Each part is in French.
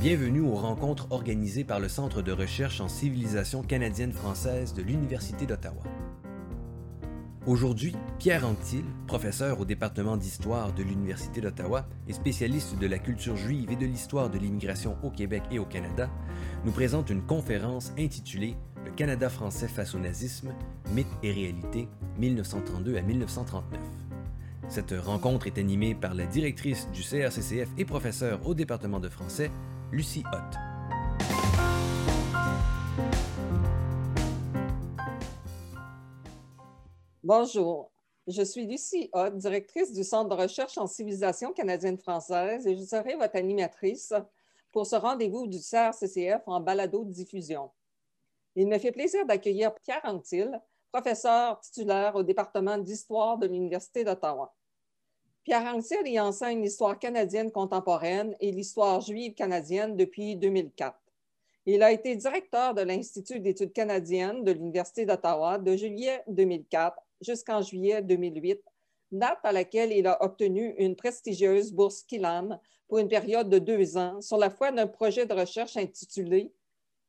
Bienvenue aux rencontres organisées par le Centre de recherche en civilisation canadienne-française de l'Université d'Ottawa. Aujourd'hui, Pierre Anctil, professeur au département d'histoire de l'Université d'Ottawa et spécialiste de la culture juive et de l'histoire de l'immigration au Québec et au Canada, nous présente une conférence intitulée Le Canada français face au nazisme, mythe et réalité, 1932 à 1939. Cette rencontre est animée par la directrice du CRCCF et professeure au département de français, Lucie Hott. Bonjour, je suis Lucie Hott, directrice du Centre de recherche en civilisation canadienne-française et je serai votre animatrice pour ce rendez-vous du CRCCF en balado-diffusion. Il me fait plaisir d'accueillir Pierre Anctil, professeur titulaire au département d'histoire de l'Université d'Ottawa. Pierre Anctil y enseigne l'histoire canadienne contemporaine et l'histoire juive canadienne depuis 2004. Il a été directeur de l'Institut d'études canadiennes de l'Université d'Ottawa de juillet 2004 jusqu'en juillet 2008, date à laquelle il a obtenu une prestigieuse bourse Killam pour une période de deux ans sur la foi d'un projet de recherche intitulé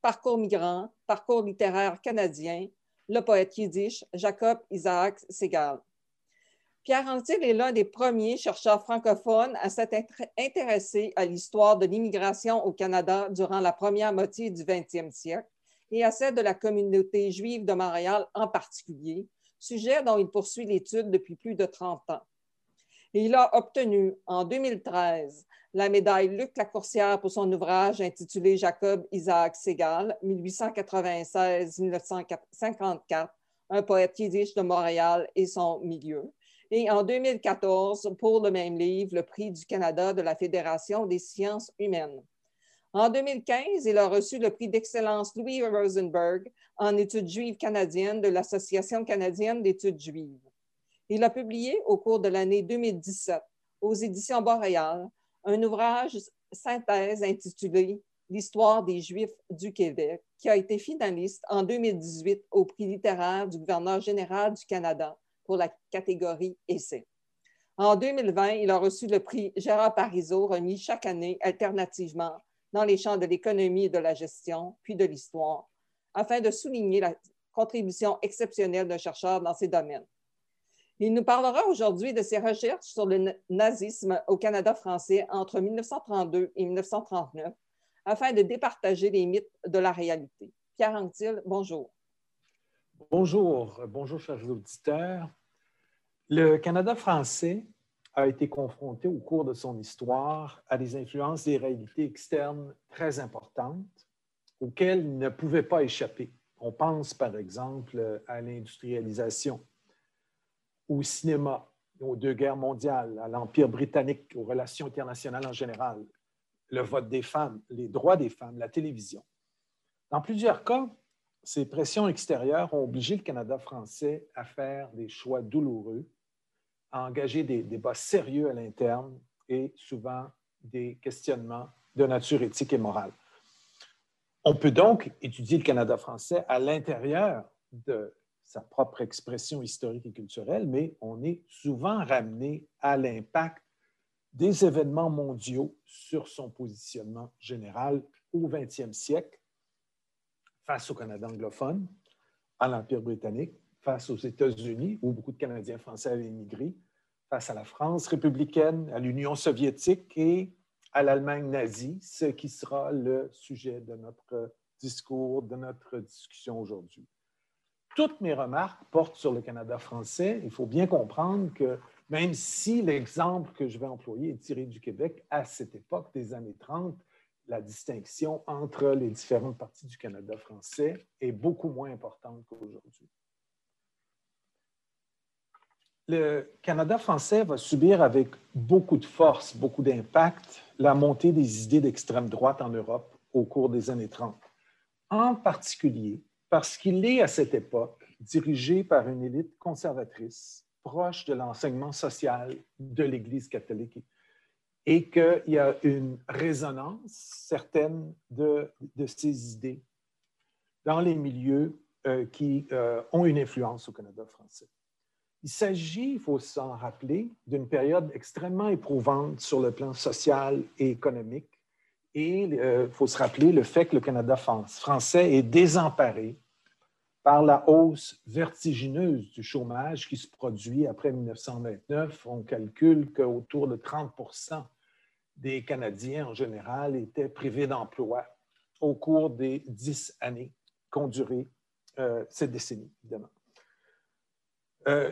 Parcours migrant, parcours littéraire canadien, le poète yiddish Jacob Isaac Segal. Pierre Anctil est l'un des premiers chercheurs francophones à s'être intéressé à l'histoire de l'immigration au Canada durant la première moitié du 20e siècle et à celle de la communauté juive de Montréal en particulier, sujet dont il poursuit l'étude depuis plus de 30 ans. Il a obtenu en 2013 la médaille Luc Lacourcière pour son ouvrage intitulé Jacob Isaac Segal, 1896-1954, un poète yiddish de Montréal et son milieu et en 2014 pour le même livre, le prix du Canada de la Fédération des sciences humaines. En 2015, il a reçu le prix d'excellence Louis Rosenberg en études juives canadiennes de l'Association canadienne d'études juives. Il a publié au cours de l'année 2017 aux éditions Boréal un ouvrage synthèse intitulé L'histoire des Juifs du Québec, qui a été finaliste en 2018 au prix littéraire du gouverneur général du Canada pour la catégorie essai. En 2020, il a reçu le prix Gérard Parizeau, remis chaque année alternativement dans les champs de l'économie et de la gestion, puis de l'histoire, afin de souligner la contribution exceptionnelle d'un chercheur dans ces domaines. Il nous parlera aujourd'hui de ses recherches sur le nazisme au Canada français entre 1932 et 1939, afin de départager les mythes de la réalité. Pierre Anctil, bonjour. Bonjour, bonjour chers auditeurs. Le Canada français a été confronté au cours de son histoire à des influences des réalités externes très importantes auxquelles il ne pouvait pas échapper. On pense par exemple à l'industrialisation, au cinéma, aux deux guerres mondiales, à l'Empire britannique, aux relations internationales en général, le vote des femmes, les droits des femmes, la télévision. Dans plusieurs cas, ces pressions extérieures ont obligé le Canada français à faire des choix douloureux à engager des débats sérieux à l'interne et souvent des questionnements de nature éthique et morale. On peut donc étudier le Canada français à l'intérieur de sa propre expression historique et culturelle, mais on est souvent ramené à l'impact des événements mondiaux sur son positionnement général au 20e siècle face au Canada anglophone, à l'Empire britannique, face aux États-Unis, où beaucoup de Canadiens français avaient immigré, face à la France républicaine, à l'Union soviétique et à l'Allemagne nazie, ce qui sera le sujet de notre discours, de notre discussion aujourd'hui. Toutes mes remarques portent sur le Canada français. Il faut bien comprendre que même si l'exemple que je vais employer est tiré du Québec, à cette époque des années 30, la distinction entre les différentes parties du Canada français est beaucoup moins importante qu'aujourd'hui. Le Canada français va subir avec beaucoup de force, beaucoup d'impact, la montée des idées d'extrême droite en Europe au cours des années 30. En particulier parce qu'il est à cette époque dirigé par une élite conservatrice proche de l'enseignement social de l'Église catholique et qu'il y a une résonance certaine de, ces idées dans les milieux euh, qui euh, ont une influence au Canada français. Il s'agit, il faut s'en rappeler, d'une période extrêmement éprouvante sur le plan social et économique Et il euh, faut se rappeler le fait que le Canada français est désemparé par la hausse vertigineuse du chômage qui se produit après 1929. On calcule qu'autour de 30 des Canadiens en général étaient privés d'emploi au cours des dix années qu'ont duré euh, cette décennie, évidemment. Euh,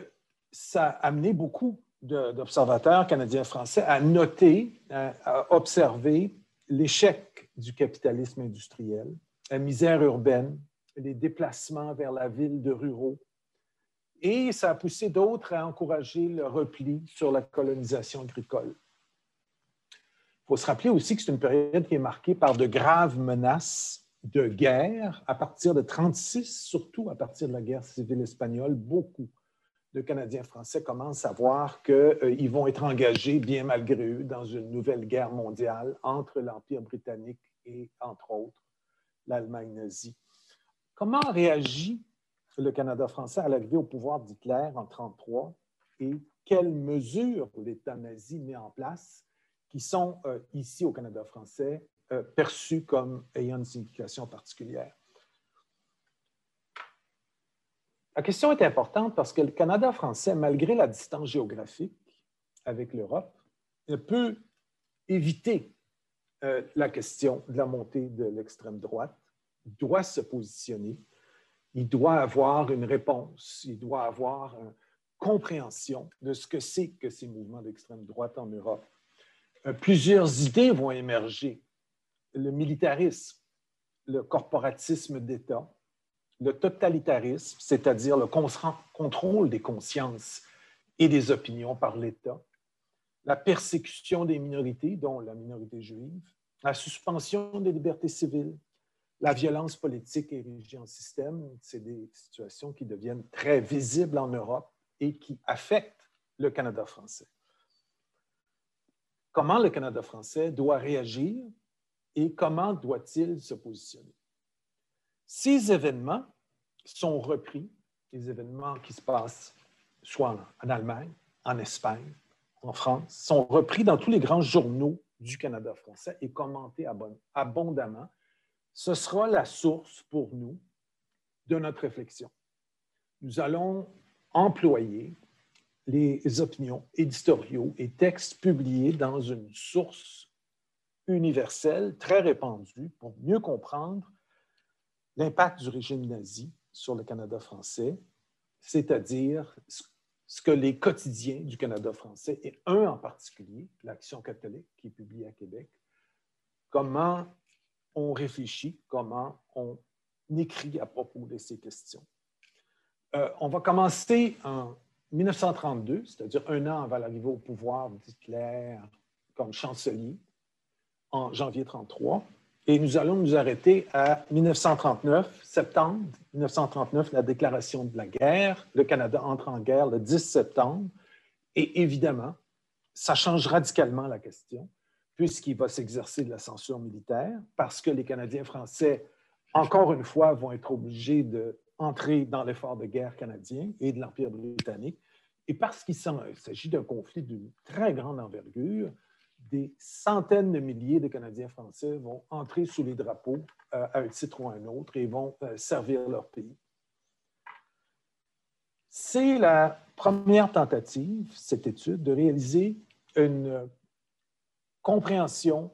ça a amené beaucoup d'observateurs canadiens-français à noter, à observer l'échec du capitalisme industriel, la misère urbaine, les déplacements vers la ville de ruraux. Et ça a poussé d'autres à encourager le repli sur la colonisation agricole. Il faut se rappeler aussi que c'est une période qui est marquée par de graves menaces de guerre à partir de 1936, surtout à partir de la guerre civile espagnole. Beaucoup de Canadiens français commencent à voir qu'ils euh, vont être engagés, bien malgré eux, dans une nouvelle guerre mondiale entre l'Empire britannique et, entre autres, l'Allemagne nazie. Comment réagit le Canada français à l'arrivée au pouvoir d'Hitler en 1933 et quelles mesures l'État nazi met en place qui sont euh, ici au Canada français euh, perçues comme ayant une signification particulière? La question est importante parce que le Canada français, malgré la distance géographique avec l'Europe, ne peut éviter euh, la question de la montée de l'extrême droite. Il doit se positionner, il doit avoir une réponse, il doit avoir une compréhension de ce que c'est que ces mouvements d'extrême droite en Europe. Euh, plusieurs idées vont émerger. Le militarisme, le corporatisme d'État, le totalitarisme, c'est-à-dire le contrôle des consciences et des opinions par l'État, la persécution des minorités, dont la minorité juive, la suspension des libertés civiles, la violence politique érigée en système, c'est des situations qui deviennent très visibles en Europe et qui affectent le Canada français. Comment le Canada français doit réagir et comment doit-il se positionner? Ces événements sont repris, les événements qui se passent soit en, Allemagne, en Espagne, en France, sont repris dans tous les grands journaux du Canada français et commentés abondamment. Ce sera la source pour nous de notre réflexion. Nous allons employer les opinions éditoriaux et textes publiés dans une source universelle très répandue pour mieux comprendre l'impact du régime nazi sur le Canada français, c'est-à-dire ce que les quotidiens du Canada français, et un en particulier, l'Action catholique, qui est publié à Québec, comment on réfléchit, comment on écrit à propos de ces questions. Euh, on va commencer en 1932, c'est-à-dire un an avant l'arrivée au pouvoir d'Hitler comme chancelier, en janvier 1933. Et nous allons nous arrêter à 1939, septembre 1939, la déclaration de la guerre. Le Canada entre en guerre le 10 septembre. Et évidemment, ça change radicalement la question, puisqu'il va s'exercer de la censure militaire, parce que les Canadiens français, encore une fois, vont être obligés d'entrer dans l'effort de guerre canadien et de l'Empire britannique, et parce qu'il s'agit d'un conflit d'une très grande envergure, des centaines de milliers de Canadiens français vont entrer sous les drapeaux euh, à un titre ou à un autre et vont euh, servir leur pays. C'est la première tentative, cette étude, de réaliser une compréhension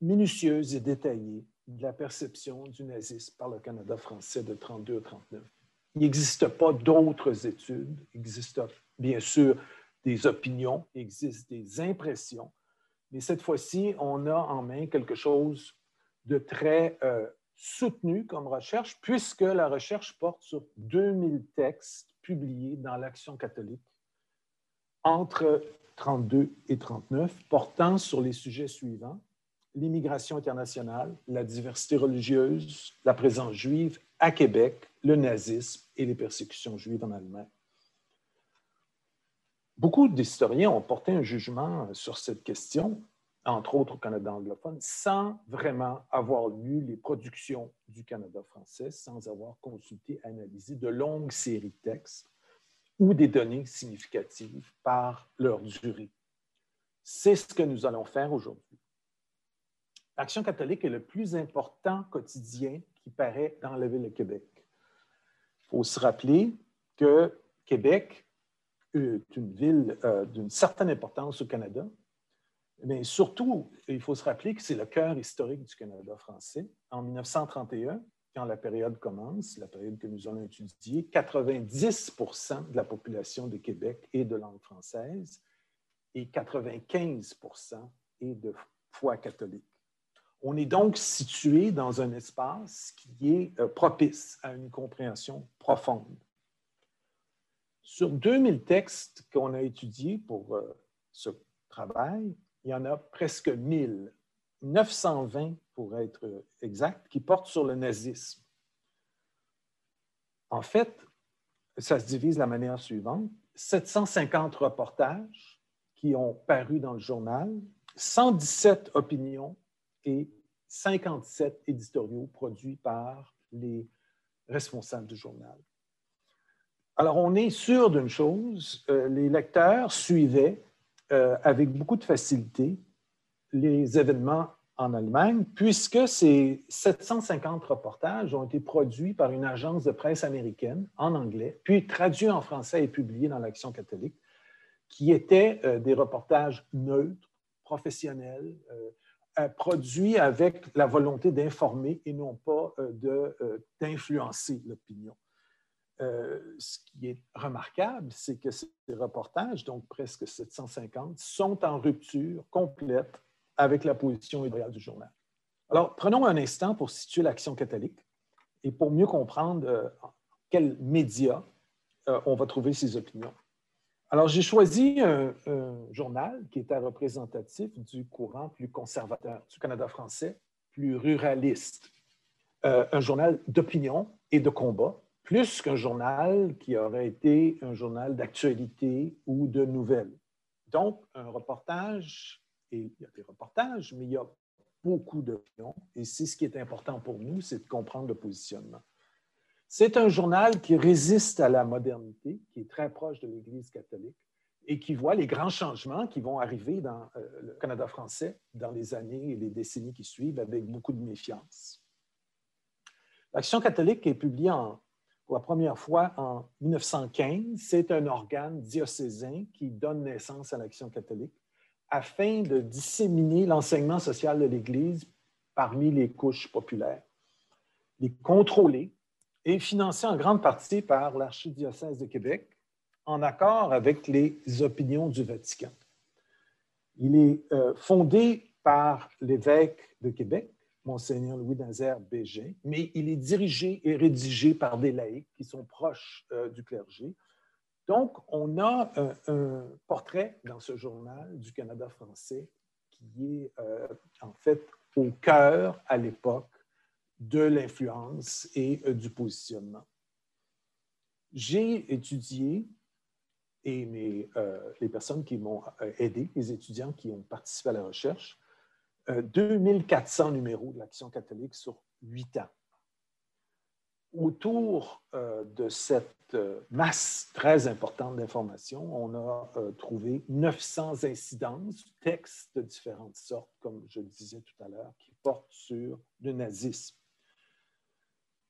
minutieuse et détaillée de la perception du nazisme par le Canada français de 32 à 39. Il n'existe pas d'autres études, il existe bien sûr des opinions, il existe des impressions, mais cette fois-ci, on a en main quelque chose de très euh, soutenu comme recherche, puisque la recherche porte sur 2000 textes publiés dans l'Action catholique entre 32 et 39, portant sur les sujets suivants l'immigration internationale, la diversité religieuse, la présence juive à Québec, le nazisme et les persécutions juives en Allemagne. Beaucoup d'historiens ont porté un jugement sur cette question, entre autres au Canada anglophone, sans vraiment avoir lu les productions du Canada français, sans avoir consulté, analysé de longues séries de textes ou des données significatives par leur durée. C'est ce que nous allons faire aujourd'hui. Action catholique est le plus important quotidien qui paraît dans la ville de Québec. Il faut se rappeler que Québec est une ville euh, d'une certaine importance au Canada, mais surtout, il faut se rappeler que c'est le cœur historique du Canada français. En 1931, quand la période commence, la période que nous allons étudier, 90% de la population de Québec est de langue française et 95% est de foi catholique. On est donc situé dans un espace qui est euh, propice à une compréhension profonde. Sur 2000 textes qu'on a étudiés pour euh, ce travail, il y en a presque 1000, 920 pour être exact, qui portent sur le nazisme. En fait, ça se divise de la manière suivante. 750 reportages qui ont paru dans le journal, 117 opinions et 57 éditoriaux produits par les responsables du journal. Alors, on est sûr d'une chose, euh, les lecteurs suivaient euh, avec beaucoup de facilité les événements en Allemagne, puisque ces 750 reportages ont été produits par une agence de presse américaine en anglais, puis traduits en français et publiés dans l'Action catholique, qui étaient euh, des reportages neutres, professionnels, euh, produits avec la volonté d'informer et non pas d'influencer l'opinion. Euh, ce qui est remarquable, c'est que ces reportages, donc presque 750, sont en rupture complète avec la position idéale du journal. Alors, prenons un instant pour situer l'action catholique et pour mieux comprendre euh, quels médias euh, on va trouver ces opinions. Alors, j'ai choisi un, journal qui était représentatif du courant plus conservateur du Canada français, plus ruraliste. un journal d'opinion et de combat plus qu'un journal qui aurait été un journal d'actualité ou de nouvelles. Donc, un reportage, et il y a des reportages, mais il y a beaucoup d'opinions, et c'est ce qui est important pour nous, c'est de comprendre le positionnement. C'est un journal qui résiste à la modernité, qui est très proche de l'Église catholique et qui voit les grands changements qui vont arriver dans euh, le Canada français dans les années et les décennies qui suivent avec beaucoup de méfiance. L'Action catholique est publiée pour la première fois en 1915. C'est un organe diocésain qui donne naissance à l'Action catholique afin de disséminer l'enseignement social de l'Église parmi les couches populaires, les contrôler et financer en grande partie par l'archidiocèse de Québec en accord avec les opinions du Vatican. Il est euh, fondé par l'évêque de Québec, Monseigneur Louis-Nazaire Bégin, mais il est dirigé et rédigé par des laïcs qui sont proches euh, du clergé. Donc, on a un, portrait dans ce journal du Canada français qui est euh, en fait au cœur à l'époque de l'influence et euh, du positionnement. J'ai étudié, et les personnes qui m'ont aidé, les étudiants qui ont participé à la recherche, 2400 euh, numéros de l'Action catholique sur huit ans. Autour euh, de cette euh, masse très importante d'informations, on a trouvé 900 incidences, textes de différentes sortes, comme je le disais tout à l'heure, qui portent sur le nazisme.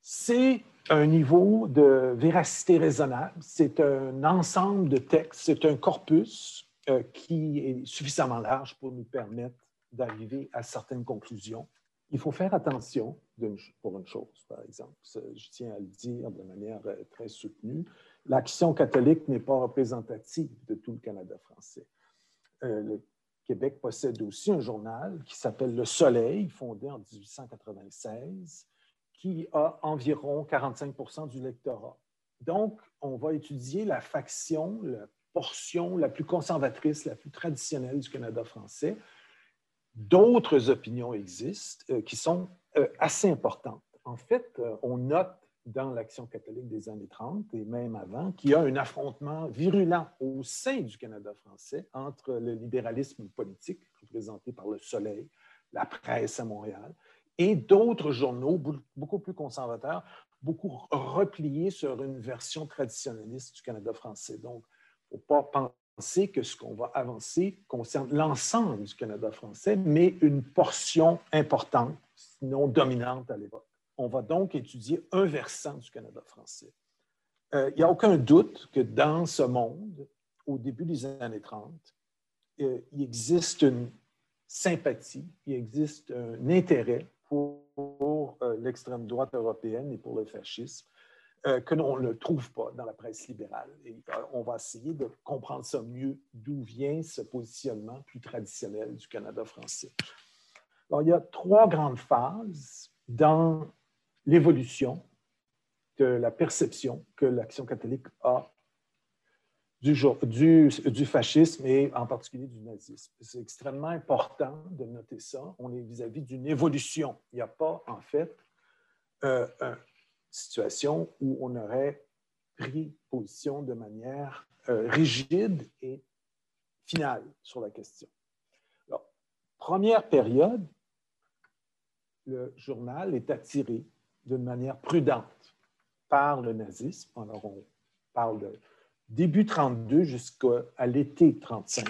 C'est un niveau de véracité raisonnable, c'est un ensemble de textes, c'est un corpus qui est suffisamment large pour nous permettre d'arriver à certaines conclusions. Il faut faire attention pour une chose, par exemple. Je tiens à le dire de manière euh, très soutenue. L'Action catholique n'est pas représentative de tout le Canada français. Euh, le Québec possède aussi un journal qui s'appelle Le Soleil, fondé en 1896, qui a environ 45% du lectorat. Donc, on va étudier la faction, la portion la plus conservatrice, la plus traditionnelle du Canada français, D'autres opinions existent euh, qui sont euh, assez importantes. En fait, euh, on note dans l'Action catholique des années 30 et même avant qu'il y a un affrontement virulent au sein du Canada français entre le libéralisme politique, représenté par le Soleil, la presse à Montréal, et d'autres journaux beaucoup plus conservateurs, beaucoup repliés sur une version traditionnaliste du Canada français. Donc, il ne faut pas penser que ce qu'on va avancer concerne l'ensemble du Canada français, mais une portion importante, sinon dominante à l'époque. On va donc étudier un versant du Canada français. Euh, il n'y a aucun doute que dans ce monde, au début des années 30, euh, il existe une sympathie, il existe un intérêt pour, euh, l'extrême droite européenne et pour le fascisme que l'on ne trouve pas dans la presse libérale. Et on va essayer de comprendre ça mieux, d'où vient ce positionnement plus traditionnel du Canada français. Alors, il y a trois grandes phases dans l'évolution de la perception que l'Action catholique a du, fascisme et en particulier du nazisme. C'est extrêmement important de noter ça. On est vis-à-vis d'une évolution. Il n'y a pas, en fait, euh, une situation où on aurait pris position de manière euh, rigide et finale sur la question. Première période, le journal est attiré d'une manière prudente par le nazisme. Alors, on parle de début 32 jusqu'à l'été 35.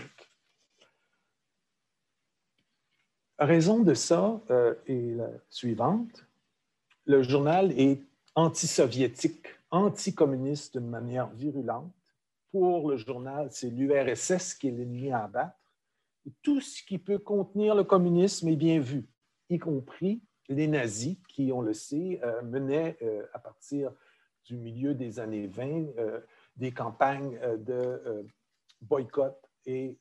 La raison de ça euh, est la suivante. Le journal est anti-soviétique, anti-communiste d'une manière virulente. Pour le journal, c'est l'URSS qui est l'ennemi à abattre. Et tout ce qui peut contenir le communisme est bien vu, y compris les nazis qui, on le sait, euh, menaient euh, à partir du milieu des années 20 euh, des campagnes de boycott et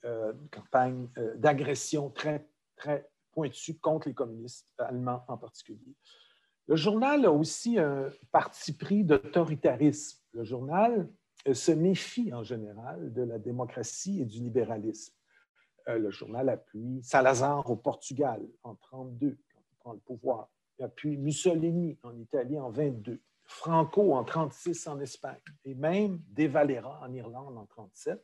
campagnes d'agression très, très pointues contre les communistes allemands en particulier. Le journal a aussi un parti pris d'autoritarisme. Le journal se méfie en général de la démocratie et du libéralisme. Le journal appuie Salazar au Portugal en 1932 prend le pouvoir. Il appuie Mussolini en Italie en 22, Franco en 36 en Espagne et même De Valera en Irlande en 37.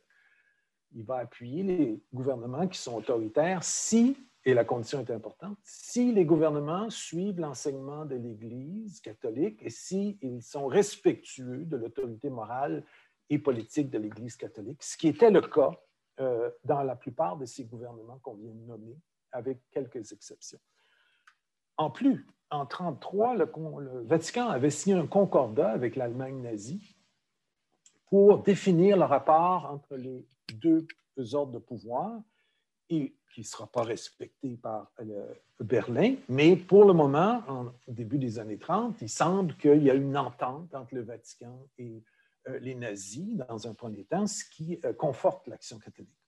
Il va appuyer les gouvernements qui sont autoritaires si, et la condition est importante, si les gouvernements suivent l'enseignement de l'Église catholique et s'ils ils sont respectueux de l'autorité morale et politique de l'Église catholique, ce qui était le cas euh, dans la plupart de ces gouvernements qu'on vient de nommer, avec quelques exceptions. En plus, en 1933, le, Vatican avait signé un concordat avec l'Allemagne nazie pour définir le rapport entre les deux ordres de pouvoir et qui ne sera pas respecté par Berlin. Mais pour le moment, au début des années 30, il semble qu'il y a une entente entre le Vatican et euh, les nazis dans un premier temps, ce qui euh, conforte l'action catholique.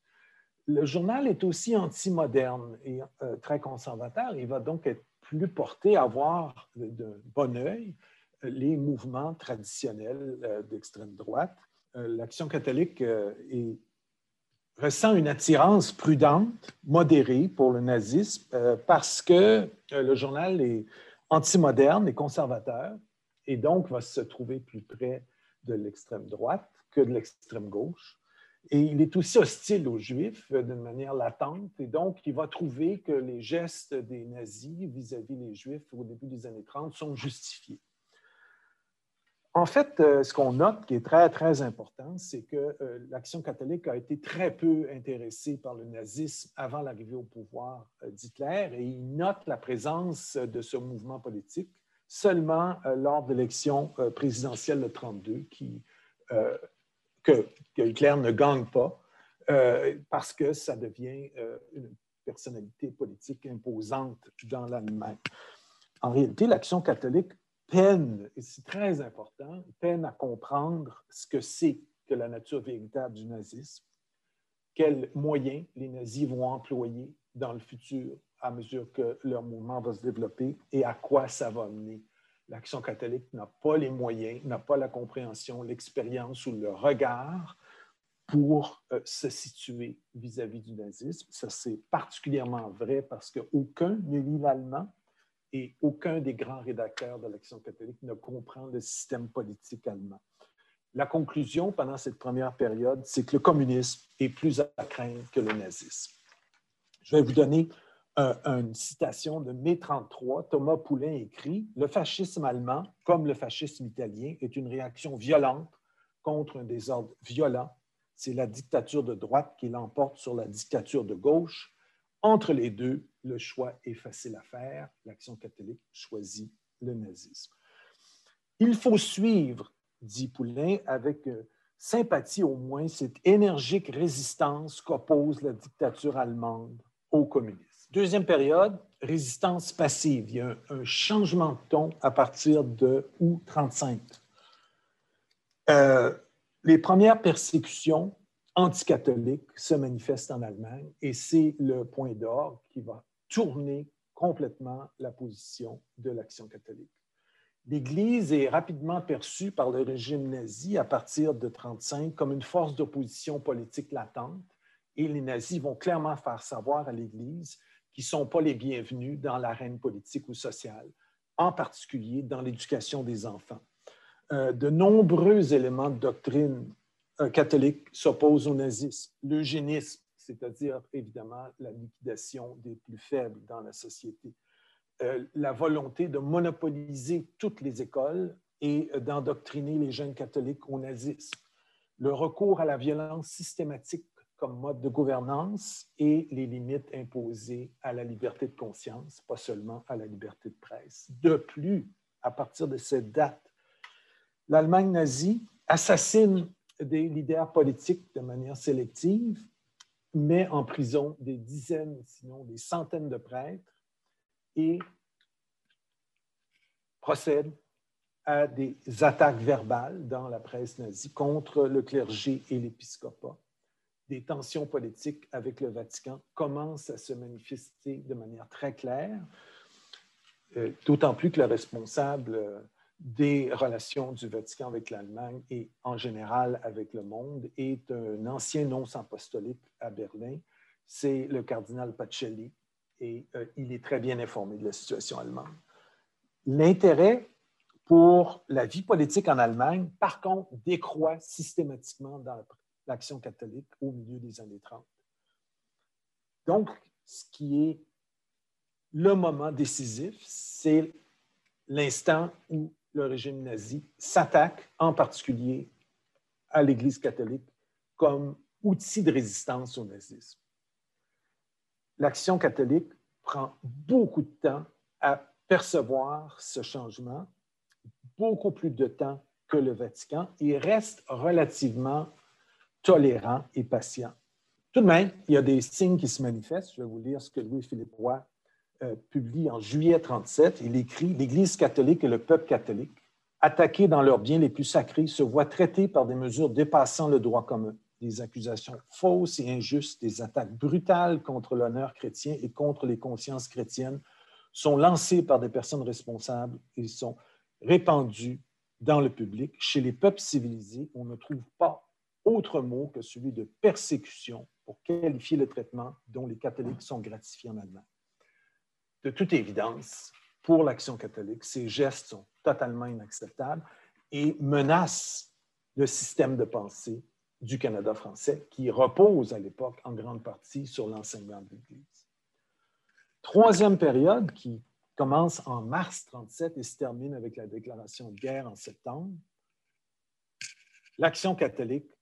Le journal est aussi anti-moderne et euh, très conservateur. Il va donc être plus porté à voir d'un bon œil les mouvements traditionnels euh, d'extrême droite. Euh, L'Action catholique euh, ressent une attirance prudente, modérée pour le nazisme parce que le journal est antimoderne et conservateur et donc va se trouver plus près de l'extrême droite que de l'extrême gauche. Et il est aussi hostile aux Juifs euh, d'une manière latente. Et donc, il va trouver que les gestes des nazis vis-à-vis des Juifs au début des années 30 sont justifiés. En fait, euh, ce qu'on note qui est très, très important, c'est que euh, l'Action catholique a été très peu intéressée par le nazisme avant l'arrivée au pouvoir d'Hitler et il note la présence de ce mouvement politique seulement lors de l'élection présidentielle de 1932 qui que, Hitler ne gagne pas euh, parce que ça devient euh, une personnalité politique imposante dans l'Allemagne. En réalité, l'action catholique peine, et c'est très important, peine à comprendre ce que c'est que la nature véritable du nazisme, quels moyens les nazis vont employer dans le futur à mesure que leur mouvement va se développer et à quoi ça va mener l'Action catholique n'a pas les moyens, n'a pas la compréhension, l'expérience ou le regard pour euh, se situer vis-à-vis du nazisme. Ça, c'est particulièrement vrai parce qu'aucun ne lit l'allemand et aucun des grands rédacteurs de l'Action catholique ne comprend le système politique allemand. La conclusion pendant cette première période, c'est que le communisme est plus à craindre que le nazisme. Je vais vous donner une citation de mai 33, Thomas Poulain écrit Le fascisme allemand, comme le fascisme italien, est une réaction violente contre un désordre violent. C'est la dictature de droite qui l'emporte sur la dictature de gauche. Entre les deux, le choix est facile à faire. L'Action catholique choisit le nazisme. Il faut suivre, dit Poulain, avec euh, sympathie au moins cette énergique résistance qu'oppose la dictature allemande au communisme. Deuxième période, résistance passive. Il y a un, changement de ton à partir de août 35. Euh, les premières persécutions anticatholiques se manifestent en Allemagne et c'est le point d'orgue qui va tourner complètement la position de l'action catholique. L'Église est rapidement perçue par le régime nazi à partir de 1935 comme une force d'opposition politique latente et les nazis vont clairement faire savoir à l'Église qu'ils ne sont pas les bienvenus dans l'arène politique ou sociale, en particulier dans l'éducation des enfants. Euh, de nombreux éléments de doctrine euh, catholique s'opposent au nazisme. L'eugénisme, c'est-à-dire évidemment la liquidation des plus faibles dans la société. Euh, la volonté de monopoliser toutes les écoles et d'endoctriner les jeunes catholiques au nazisme. Le recours à la violence systématique comme mode de gouvernance et les limites imposées à la liberté de conscience, pas seulement à la liberté de presse. De plus, à partir de cette date, l'Allemagne nazie assassine des leaders politiques de manière sélective, met en prison des dizaines, sinon des centaines de prêtres et procède à des attaques verbales dans la presse nazie contre le clergé et l'épiscopat. Des tensions politiques avec le Vatican commencent à se manifester de manière très claire, euh, d'autant plus que le responsable euh, des relations du Vatican avec l'Allemagne et en général avec le monde est un ancien nonce apostolique à Berlin. C'est le cardinal Pacelli et euh, il est très bien informé de la situation allemande. L'intérêt pour la vie politique en Allemagne, par contre, décroît systématiquement dans l'action catholique au milieu des années 30. Donc, ce qui est le moment décisif, c'est l'instant où le régime nazi s'attaque en particulier à l'Église catholique comme outil de résistance au nazisme. L'action catholique prend beaucoup de temps à percevoir ce changement, beaucoup plus de temps que le Vatican, et reste relativement tolérant et patient. Tout de même, il y a des signes qui se manifestent. Je vais vous lire ce que Louis-Philippe Roy euh, publie en juillet 37. Il écrit L'Église catholique et le peuple catholique, attaqués dans leurs biens les plus sacrés, se voient traités par des mesures dépassant le droit commun, des accusations fausses et injustes, des attaques brutales contre l'honneur chrétien et contre les consciences chrétiennes sont lancées par des personnes responsables et sont répandues dans le public. Chez les peuples civilisés, on ne trouve pas autre mot que celui de persécution pour qualifier le traitement dont les catholiques sont gratifiés en Allemagne de toute évidence, pour l'Action catholique, ces gestes sont totalement inacceptables et menacent le système de pensée du Canada français qui repose à l'époque en grande partie sur l'enseignement de l'Église. Troisième période qui commence en mars 37 et se termine avec la déclaration de guerre en septembre. L'Action catholique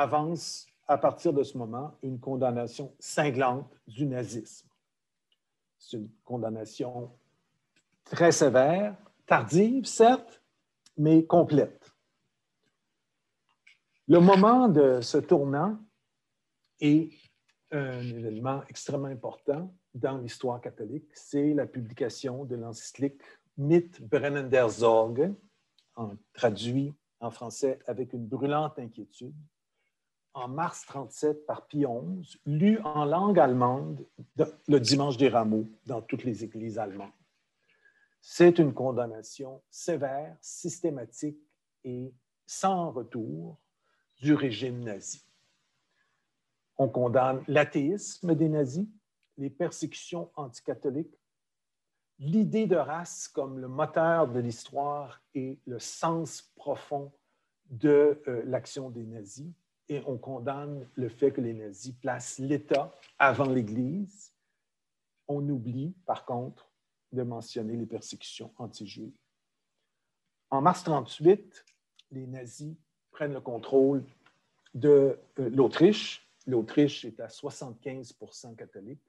avance à partir de ce moment une condamnation cinglante du nazisme. C'est une condamnation très sévère, tardive, certes, mais complète. Le moment de ce tournant est un événement extrêmement important dans l'histoire catholique. C'est la publication de l'encyclique Mit brennender Sorge, en traduit en français avec une brûlante inquiétude, en mars 37 par Pie XI, lu en langue allemande le dimanche des rameaux dans toutes les églises allemandes. C'est une condamnation sévère, systématique et sans retour du régime nazi. On condamne l'athéisme des nazis, les persécutions anticatholiques, l'idée de race comme le moteur de l'histoire et le sens profond de euh, l'action des nazis, et on condamne le fait que les nazis placent l'État avant l'Église. On oublie, par contre, de mentionner les persécutions anti-juives. En mars 38, les nazis prennent le contrôle de euh, l'Autriche. L'Autriche est à 75% catholique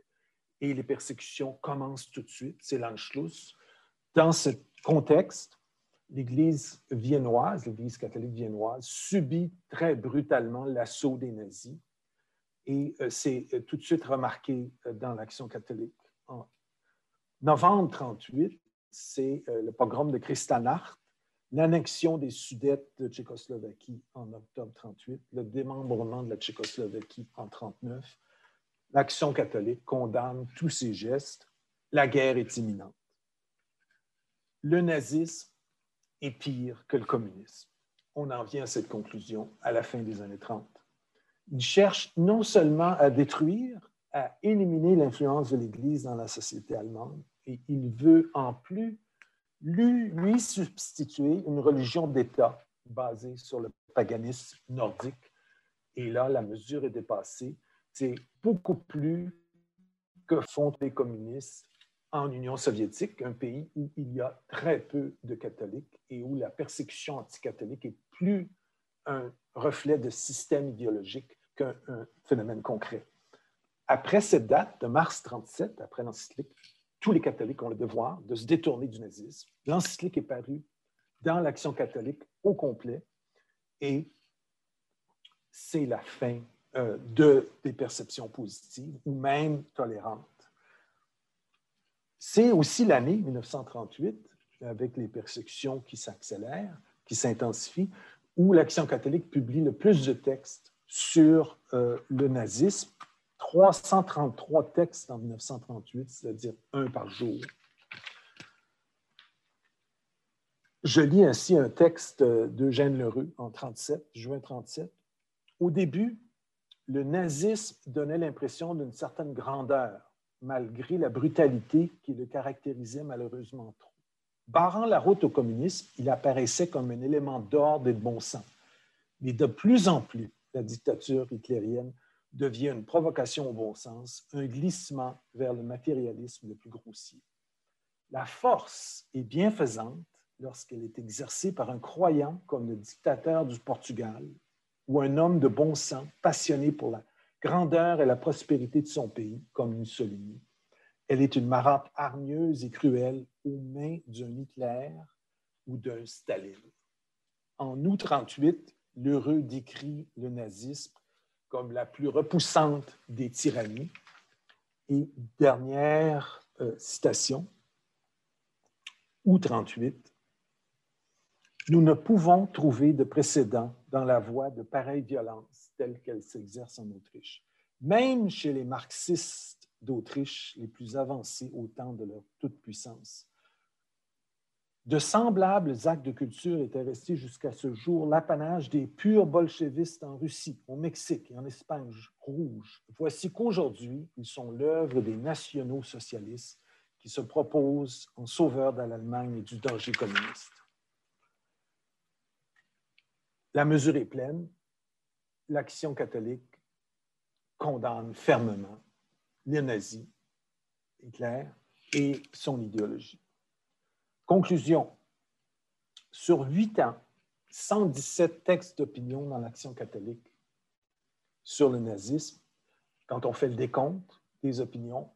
et les persécutions commencent tout de suite. C'est l'Anschluss. Dans ce contexte, l'Église viennoise, l'Église catholique viennoise, subit très brutalement l'assaut des nazis et euh, c'est euh, tout de suite remarqué dans l'action catholique. En novembre 38, c'est le pogrom de Kristallnacht l'annexion des Sudètes de Tchécoslovaquie en octobre 38, le démembrement de la Tchécoslovaquie en 39, l'action catholique condamne tous ces gestes, la guerre est imminente. Le nazisme est pire que le communisme. On en vient à cette conclusion à la fin des années 30. Il cherche non seulement à détruire, à éliminer l'influence de l'Église dans la société allemande, et il veut en plus lui, substituer une religion d'État basée sur le paganisme nordique. Et là, la mesure est dépassée. C'est beaucoup plus que font les communistes en Union soviétique, un pays où il y a très peu de catholiques et où la persécution anticatholique est plus un reflet de système idéologique qu'un phénomène concret. Après cette date de mars 37, après l'encyclique tous les catholiques ont le devoir de se détourner du nazisme. L'encyclique est parue dans l'action catholique au complet et c'est la fin euh, de, des perceptions positives ou même tolérantes. C'est aussi l'année 1938, avec les persécutions qui s'accélèrent, qui s'intensifient, où l'Action catholique publie le plus de textes sur euh, le nazisme 333 textes en 1938, c'est-à-dire un par jour. Je lis ainsi un texte d'Eugène Lheureux en 37, juin 37. Au début, le nazisme donnait l'impression d'une certaine grandeur, malgré la brutalité qui le caractérisait malheureusement trop. Barrant la route au communisme, il apparaissait comme un élément d'ordre et de bon sens. Mais de plus en plus, la dictature hitlérienne devient une provocation au bon sens, un glissement vers le matérialisme le plus grossier. La force est bienfaisante lorsqu'elle est exercée par un croyant comme le dictateur du Portugal ou un homme de bon sens passionné pour la grandeur et la prospérité de son pays comme Mussolini. Elle est une marâtre hargneuse et cruelle aux mains d'un Hitler ou d'un Staline. En août 38, l'heureux décrit le nazisme comme la plus repoussante des tyrannies. Et dernière euh, citation, ou 38, nous ne pouvons trouver de précédent dans la voie de pareille violence telle qu'elle s'exerce en Autriche. Même chez les marxistes d'Autriche les plus avancés au temps de leur toute-puissance, de semblables actes de culture étaient restés jusqu'à ce jour l'apanage des purs bolchevistes en Russie, au Mexique et en Espagne rouge. Voici qu'aujourd'hui, ils sont l'œuvre des nationaux socialistes qui se proposent en sauveurs de l'Allemagne et du danger communiste. La mesure est pleine. L'action catholique condamne fermement les nazis, Hitler et son idéologie. Conclusion. Sur huit ans, 117 textes d'opinion dans l'Action catholique sur le nazisme. Quand on fait le décompte des opinions,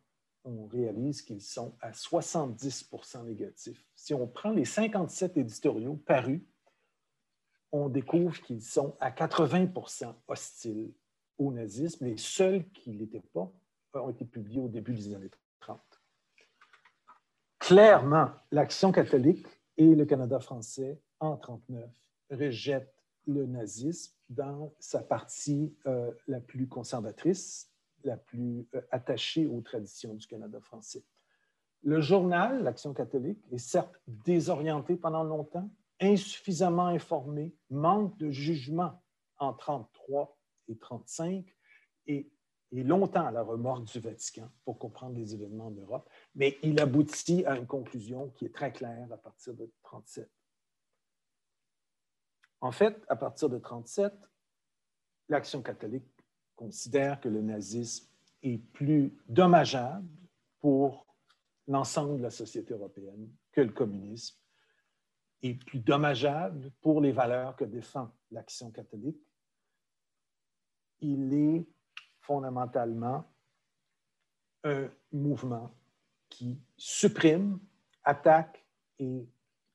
on réalise qu'ils sont à 70% négatifs. Si on prend les 57 éditoriaux parus, on découvre qu'ils sont à 80% hostiles au nazisme. Les seuls qui ne l'étaient pas ont été publiés au début des années 30 clairement, l'Action catholique et le Canada français, en 1939, rejettent le nazisme dans sa partie euh, la plus conservatrice, la plus euh, attachée aux traditions du Canada français. Le journal, l'Action catholique, est certes désorienté pendant longtemps, insuffisamment informé, manque de jugement en 1933 et 1935 et et longtemps à la remorque du Vatican pour comprendre les événements en Europe, mais il aboutit à une conclusion qui est très claire à partir de 1937. En fait, à partir de 1937, l'Action catholique considère que le nazisme est plus dommageable pour l'ensemble de la société européenne que le communisme, est plus dommageable pour les valeurs que défend l'Action catholique il est fondamentalement un mouvement qui supprime, attaque et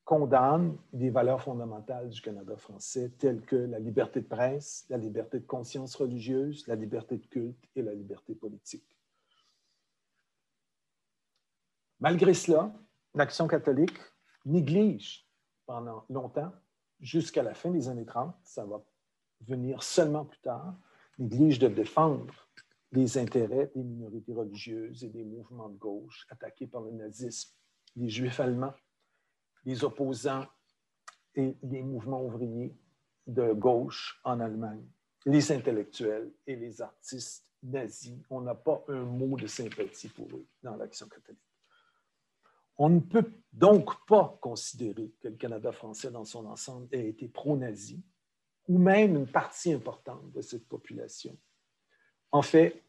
condamne des valeurs fondamentales du Canada français telles que la liberté de presse, la liberté de conscience religieuse, la liberté de culte et la liberté politique. Malgré cela, l'Action catholique néglige pendant longtemps, jusqu'à la fin des années 30, ça va venir seulement plus tard, néglige de défendre les intérêts des minorités religieuses et des mouvements de gauche attaqués par le nazisme, les juifs allemands, les opposants et les mouvements ouvriers de gauche en Allemagne, les intellectuels et les artistes nazis. On n'a pas un mot de sympathie pour eux dans l'action catholique. On ne peut donc pas considérer que le Canada français dans son ensemble ait été pro-nazi, ou même une partie importante de cette population. En fait,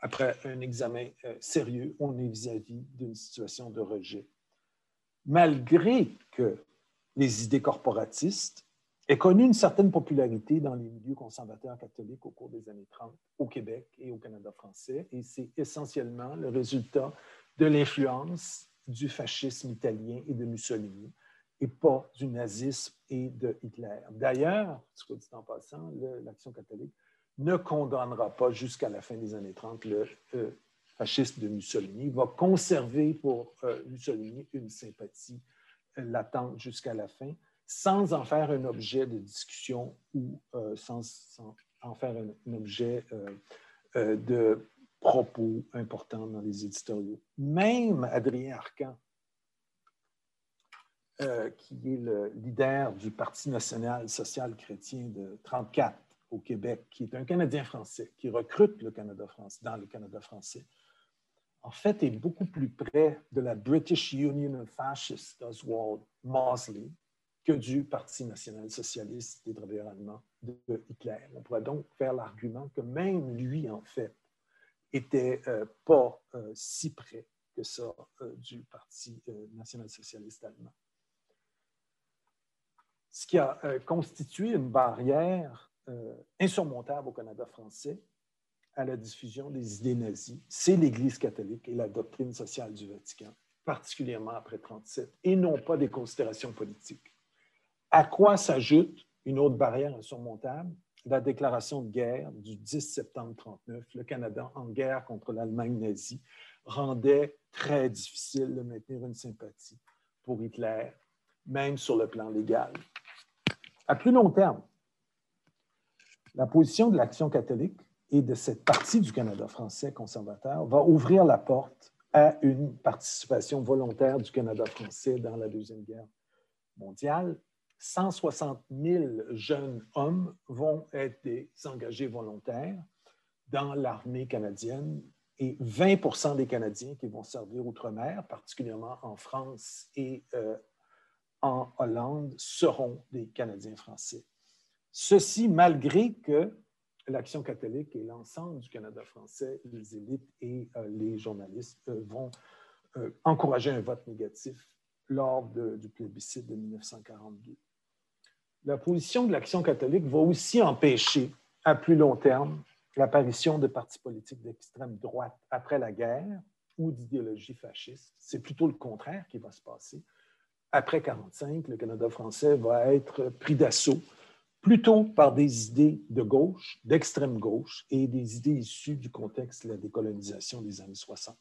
après un examen euh, sérieux, on est vis-à-vis d'une situation de rejet. Malgré que les idées corporatistes aient connu une certaine popularité dans les milieux conservateurs catholiques au cours des années 30 au Québec et au Canada français, et c'est essentiellement le résultat de l'influence du fascisme italien et de Mussolini, et pas du nazisme et de Hitler. D'ailleurs, ce dit en passant, l'Action catholique ne condamnera pas jusqu'à la fin des années 30 le euh, fascisme de Mussolini, va conserver pour euh, Mussolini une sympathie euh, latente jusqu'à la fin, sans en faire un objet de discussion ou sans, en faire un objet de propos importants dans les éditoriaux. Même Adrien Arcan, euh, qui est le leader du Parti national social chrétien de 34 au Québec, qui est un Canadien français, qui recrute le Canada -France, dans le Canada français, en fait est beaucoup plus près de la British Union of Fascists d'Oswald Mosley que du Parti national socialiste des travailleurs allemands de Hitler. On pourrait donc faire l'argument que même lui, en fait, était euh, pas euh, si près que ça euh, du Parti national-socialiste allemand. Ce qui a constitué une barrière insurmontable au Canada français à la diffusion des idées nazies, c'est l'Église catholique et la doctrine sociale du Vatican, particulièrement après 1937, et non pas des considérations politiques. À quoi s'ajoute une autre barrière insurmontable? La déclaration de guerre du 10 septembre 1939, le Canada en guerre contre l'Allemagne nazie, rendait très difficile de maintenir une sympathie pour Hitler, même sur le plan légal. À plus long terme, la position de l'Action catholique et de cette partie du Canada français conservateur va ouvrir la porte à une participation volontaire du Canada français dans la Deuxième Guerre mondiale 160 000 jeunes hommes vont être engagés volontaires dans l'armée canadienne et 20% des Canadiens qui vont servir outre-mer, particulièrement en France et euh, en Hollande, seront des Canadiens français. Ceci malgré que l'Action catholique et l'ensemble du Canada français, les élites et euh, les journalistes euh, vont encourager un vote négatif lors du plébiscite de 1942 la position de l'Action catholique va aussi empêcher, à plus long terme, l'apparition de partis politiques d'extrême droite après la guerre ou d'idéologie fasciste. C'est plutôt le contraire qui va se passer. Après 1945, le Canada français va être pris d'assaut plutôt par des idées de gauche, d'extrême gauche et des idées issues du contexte de la décolonisation des années 60.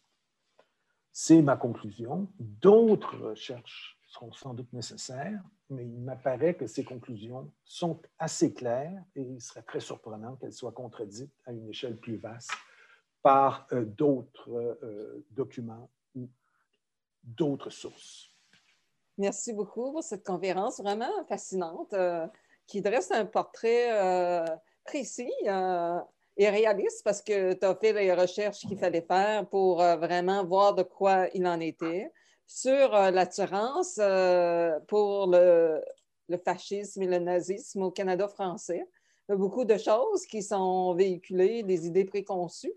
C'est ma conclusion. D'autres recherches seront sans doute nécessaires, mais il m'apparaît que ces conclusions sont assez claires et il serait très surprenant qu'elles soient contredites à une échelle plus vaste par euh, d'autres euh, documents ou d'autres sources. Merci beaucoup pour cette conférence vraiment fascinante euh, qui dresse un portrait précis et réaliste parce que tu as fait les recherches qu'il fallait faire pour vraiment voir de quoi il en était sur euh, l'attirance euh, pour le, fascisme et le nazisme au Canada français. Il y a beaucoup de choses qui sont véhiculées, des idées préconçues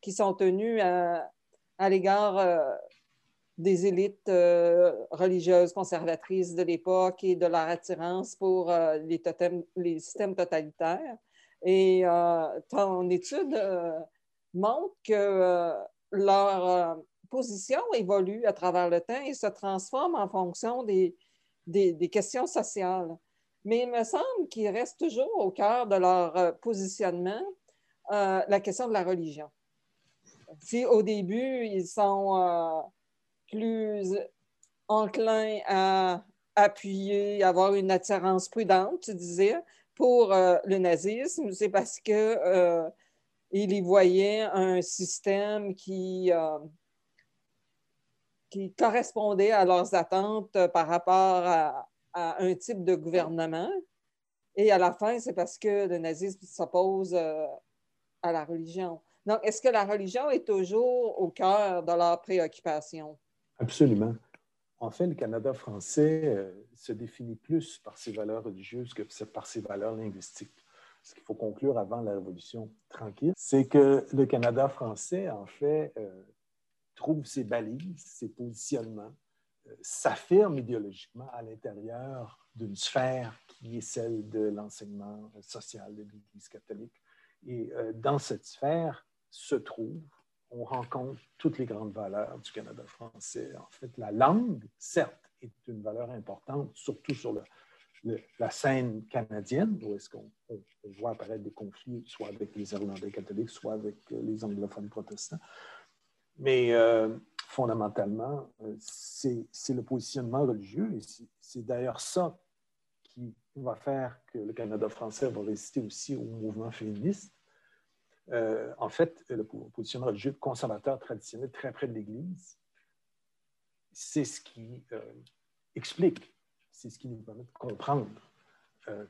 qui sont tenues à, l'égard euh, des élites religieuses conservatrices de l'époque et de leur attirance pour les, les systèmes totalitaires. Et ton étude montre que leur position évolue à travers le temps et se transforme en fonction des, des, questions sociales. Mais il me semble qu'il reste toujours au cœur de leur positionnement la question de la religion. Si au début, ils sont plus enclins à appuyer, avoir une attirance prudente, tu disais, pour euh, le nazisme, c'est parce que euh, y voyaient un système qui, euh, qui correspondait à leurs attentes par rapport à, un type de gouvernement. Et à la fin, c'est parce que le nazisme s'oppose à la religion. Donc, est-ce que la religion est toujours au cœur de leurs préoccupations? Absolument. En fait, le Canada français euh, se définit plus par ses valeurs religieuses que par ses valeurs linguistiques. Ce qu'il faut conclure avant la Révolution tranquille, c'est que le Canada français, en fait, euh, trouve ses balises, ses positionnements, euh, s'affirme idéologiquement à l'intérieur d'une sphère qui est celle de l'enseignement social de l'Église catholique. Et dans cette sphère se trouve on rencontre toutes les grandes valeurs du Canada français. En fait, la langue, certes, est une valeur importante, surtout sur la scène canadienne, où est-ce qu'on voit apparaître des conflits, soit avec les Irlandais catholiques, soit avec euh, les anglophones protestants. Mais euh, fondamentalement, euh, c'est le positionnement religieux, et c'est d'ailleurs ça qui va faire que le Canada français va résister aussi au mouvement féministe. Euh, en fait, le positionnement religieux conservateur traditionnel très près de l'Église, c'est ce qui explique, c'est ce qui nous permet de comprendre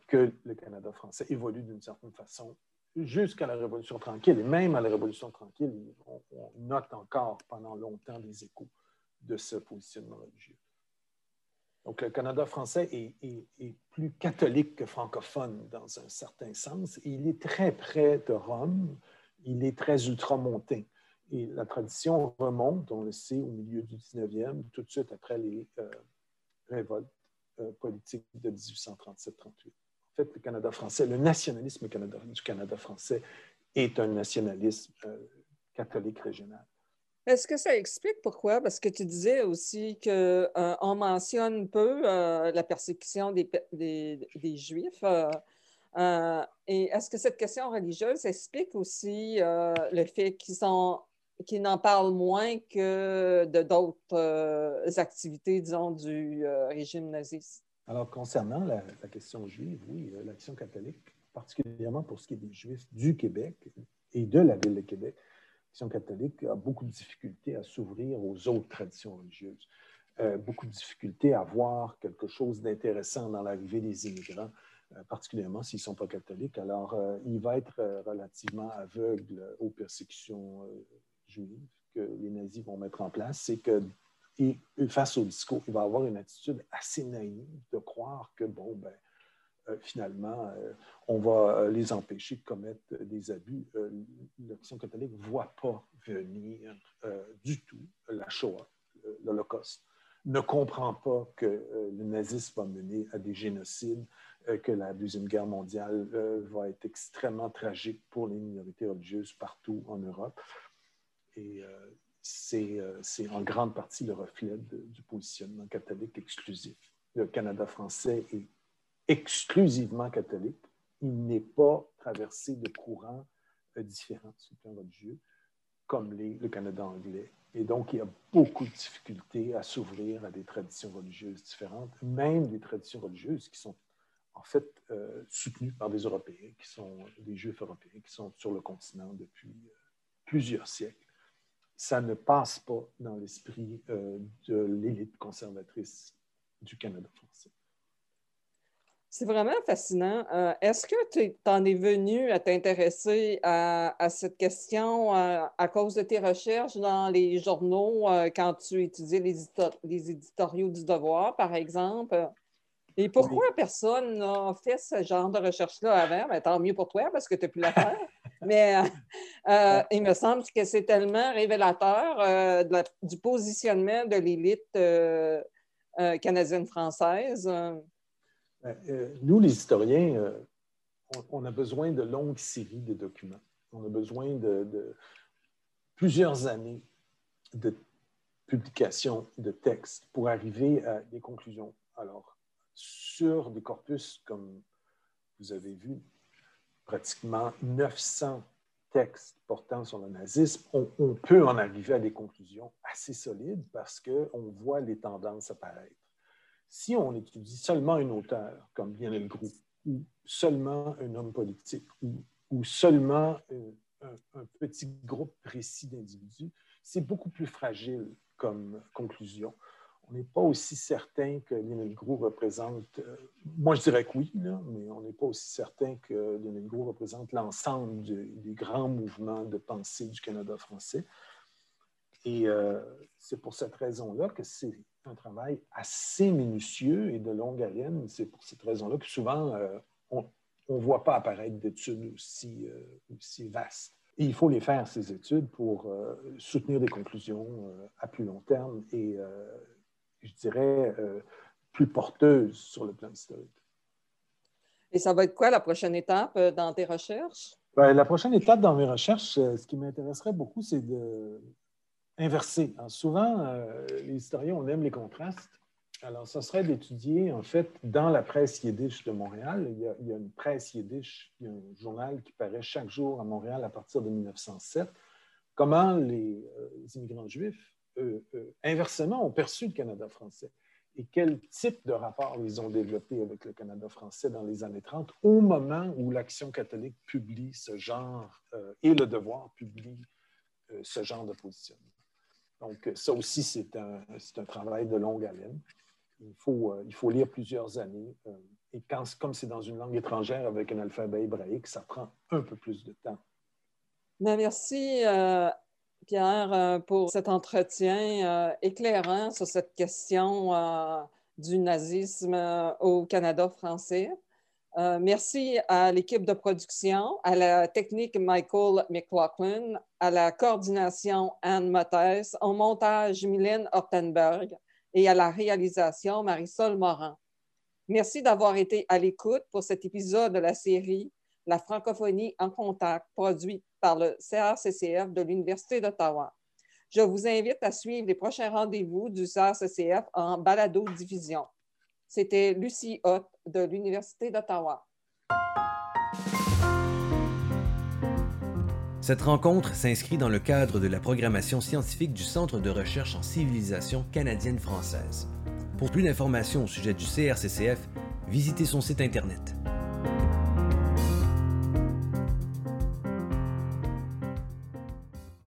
que le Canada français évolue d'une certaine façon jusqu'à la Révolution tranquille. Et même à la Révolution tranquille, on, note encore pendant longtemps des échos de ce positionnement religieux. Donc, le Canada français est, plus catholique que francophone dans un certain sens. Il est très près de Rome il est très ultramontain. Et la tradition remonte, on le sait, au milieu du 19e, tout de suite après les euh, révoltes euh, politiques de 1837-38. Fait, le Canada français, le nationalisme du Canada français est un nationalisme euh, catholique régional. Est-ce que ça explique pourquoi? Parce que tu disais aussi qu'on mentionne peu la persécution des, Juifs euh, et est-ce que cette question religieuse explique aussi euh, le fait qu'ils qu'ils n'en parlent moins que de d'autres euh, activités, disons, du régime naziste? Alors, concernant la, question juive, oui, l'action catholique, particulièrement pour ce qui est des Juifs du Québec et de la ville de Québec, l'action catholique a beaucoup de difficultés à s'ouvrir aux autres traditions religieuses, beaucoup de difficultés à voir quelque chose d'intéressant dans l'arrivée des immigrants euh, particulièrement s'ils ne sont pas catholiques. Alors, euh, il va être euh, relativement aveugle aux persécutions juives que les nazis vont mettre en place. C'est que et face au discours, il va avoir une attitude assez naïve de croire que, bon, ben, finalement, on va les empêcher de commettre des abus. L'Action catholique ne voit pas venir du tout la Shoah, l'Holocauste, ne comprend pas que le nazisme va mener à des génocides, euh, que la Deuxième Guerre mondiale euh, va être extrêmement tragique pour les minorités religieuses partout en Europe. Et euh, c'est en grande partie le reflet du positionnement catholique exclusif. Le Canada français est exclusivement catholique. Il n'est pas traversé de courants différents sur le plan religieux, comme le Canada anglais. Et donc, il y a beaucoup de difficultés à s'ouvrir à des traditions religieuses différentes, même des traditions religieuses qui sont en fait euh, soutenus par des Européens, qui sont des Juifs européens, qui sont sur le continent depuis euh, plusieurs siècles. Ça ne passe pas dans l'esprit euh, de l'élite conservatrice du Canada français. C'est vraiment fascinant. Est-ce que tu en es venu à t'intéresser à, cette question à cause de tes recherches dans les journaux quand tu étudiais les éditoriaux du devoir, par exemple? Et pourquoi personne n'a fait ce genre de recherche-là avant? Ben, tant mieux pour toi parce que tu n'as plus la faire. Mais euh, euh, il me semble que c'est tellement révélateur euh, du positionnement de l'élite canadienne-française. Ben, nous, les historiens, on, a besoin de longues séries de documents. On a besoin de, plusieurs années de publication de textes pour arriver à des conclusions. Alors, sur des corpus, comme vous avez vu, pratiquement 900 textes portant sur le nazisme, on, peut en arriver à des conclusions assez solides parce qu'on voit les tendances apparaître. Si on étudie seulement un auteur, comme Lionel Groux, ou seulement un homme politique, ou, seulement un, un, petit groupe précis d'individus, c'est beaucoup plus fragile comme conclusion on n'est pas aussi certain que Lionel Gros représente, euh, moi je dirais que oui, mais on n'est pas aussi certain que Lionel Gros représente l'ensemble des grands mouvements de pensée du Canada français. Et euh, c'est pour cette raison-là que c'est un travail assez minutieux et de longue haleine. C'est pour cette raison-là que souvent, euh, on ne voit pas apparaître d'études aussi, aussi vastes. Et il faut les faire, ces études, pour soutenir des conclusions à plus long terme et je dirais, euh, plus porteuse sur le plan historique. Et ça va être quoi la prochaine étape euh, dans tes recherches? Ben, la prochaine étape dans mes recherches, euh, ce qui m'intéresserait beaucoup, c'est d'inverser. Souvent, les historiens, on aime les contrastes. Alors, ce serait d'étudier, en fait, dans la presse yiddish de Montréal, il y, a, il y, a, une presse yiddish, il y a un journal qui paraît chaque jour à Montréal à partir de 1907, comment les immigrants juifs euh, euh, inversement, ont perçu le Canada français et quel type de rapport ils ont développé avec le Canada français dans les années 30 au moment où l'Action catholique publie ce genre euh, et le devoir publie ce genre de positionnement? Donc, ça aussi, c'est un, un, travail de longue haleine. Il faut, il faut lire plusieurs années. et quand, comme c'est dans une langue étrangère avec un alphabet hébraïque, ça prend un peu plus de temps. Ben, merci Pierre, euh, pour cet entretien euh, éclairant sur cette question euh, du nazisme au Canada français. merci à l'équipe de production, à la technique Michael McLaughlin, à la coordination Anne Mottes, au montage Mylène Hortenberg et à la réalisation Marisol Morin. Merci d'avoir été à l'écoute pour cet épisode de la série La francophonie en contact, produit par le CRCCF de l'Université d'Ottawa. Je vous invite à suivre les prochains rendez-vous du CRCCF en balado-diffusion. C'était Lucie Hott de l'Université d'Ottawa. Cette rencontre s'inscrit dans le cadre de la programmation scientifique du Centre de recherche en civilisation canadienne-française. Pour plus d'informations au sujet du CRCCF, visitez son site Internet